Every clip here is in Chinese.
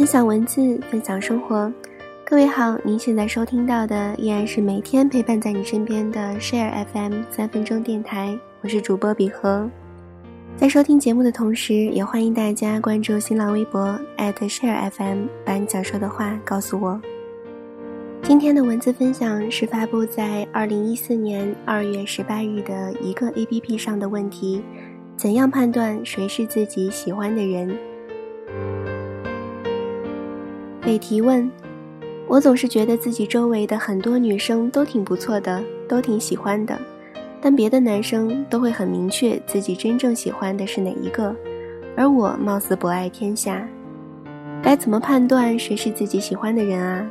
分享文字，分享生活。各位好，您现在收听到的依然是每天陪伴在你身边的 Share FM 三分钟电台，我是主播比和。在收听节目的同时，也欢迎大家关注新浪微博 @Share FM，把你想说的话告诉我。今天的文字分享是发布在二零一四年二月十八日的一个 APP 上的问题：怎样判断谁是自己喜欢的人？被提问，我总是觉得自己周围的很多女生都挺不错的，都挺喜欢的，但别的男生都会很明确自己真正喜欢的是哪一个，而我貌似博爱天下，该怎么判断谁是自己喜欢的人啊？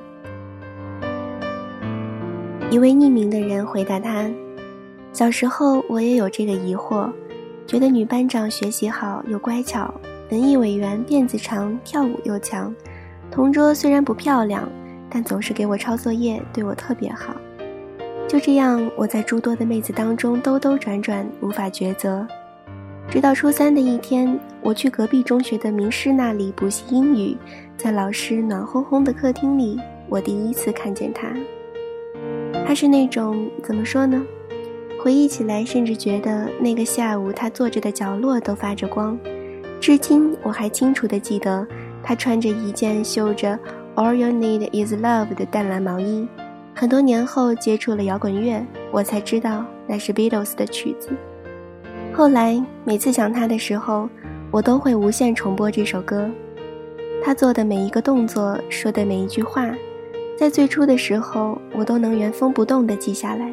一位匿名的人回答他：“小时候我也有这个疑惑，觉得女班长学习好又乖巧，文艺委员辫子长，跳舞又强，同桌虽然不漂亮，但总是给我抄作业，对我特别好。就这样，我在诸多的妹子当中兜兜转转，无法抉择。直到初三的一天，我去隔壁中学的名师那里补习英语，在老师暖烘烘的客厅里，我第一次看见他。”他是那种怎么说呢？回忆起来，甚至觉得那个下午他坐着的角落都发着光。至今我还清楚地记得，他穿着一件绣着 “All You Need Is Love” 的淡蓝毛衣。很多年后接触了摇滚乐，我才知道那是 Beatles 的曲子。后来每次想他的时候，我都会无限重播这首歌。他做的每一个动作，说的每一句话。在最初的时候，我都能原封不动地记下来。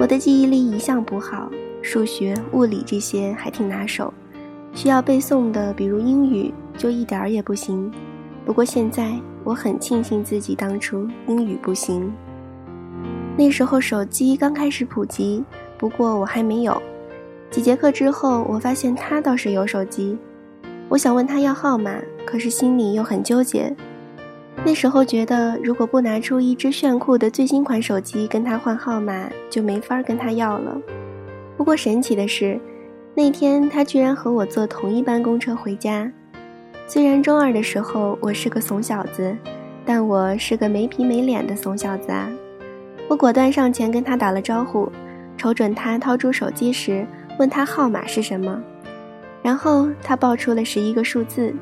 我的记忆力一向不好，数学、物理这些还挺拿手，需要背诵的，比如英语，就一点儿也不行。不过现在，我很庆幸自己当初英语不行。那时候手机刚开始普及，不过我还没有。几节课之后，我发现他倒是有手机，我想问他要号码，可是心里又很纠结。那时候觉得，如果不拿出一只炫酷的最新款手机跟他换号码，就没法跟他要了。不过神奇的是，那天他居然和我坐同一班公车回家。虽然中二的时候我是个怂小子，但我是个没皮没脸的怂小子啊！我果断上前跟他打了招呼，瞅准他掏出手机时，问他号码是什么，然后他报出了十一个数字，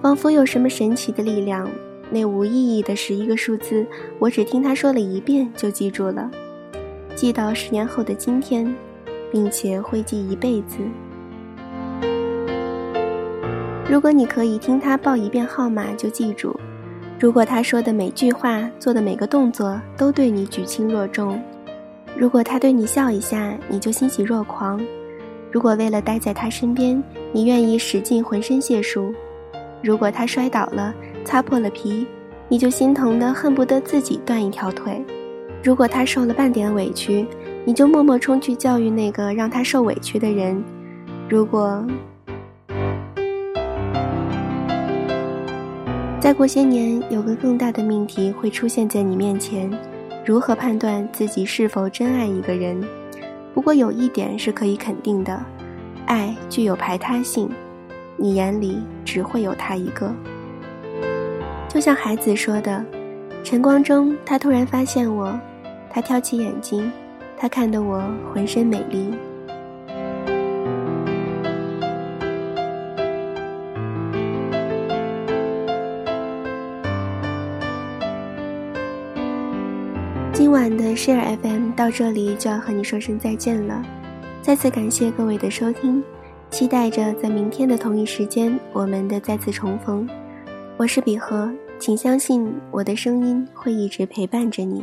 仿佛有什么神奇的力量。那无意义的十一个数字，我只听他说了一遍就记住了，记到十年后的今天，并且会记一辈子。如果你可以听他报一遍号码就记住，如果他说的每句话、做的每个动作都对你举轻若重，如果他对你笑一下你就欣喜若狂，如果为了待在他身边你愿意使尽浑身解数，如果他摔倒了。擦破了皮，你就心疼的恨不得自己断一条腿；如果他受了半点委屈，你就默默冲去教育那个让他受委屈的人。如果再过些年，有个更大的命题会出现在你面前，如何判断自己是否真爱一个人？不过有一点是可以肯定的，爱具有排他性，你眼里只会有他一个。就像孩子说的，晨光中，他突然发现我，他挑起眼睛，他看得我浑身美丽。今晚的 Share FM 到这里就要和你说声再见了，再次感谢各位的收听，期待着在明天的同一时间我们的再次重逢。我是比和。请相信我的声音会一直陪伴着你。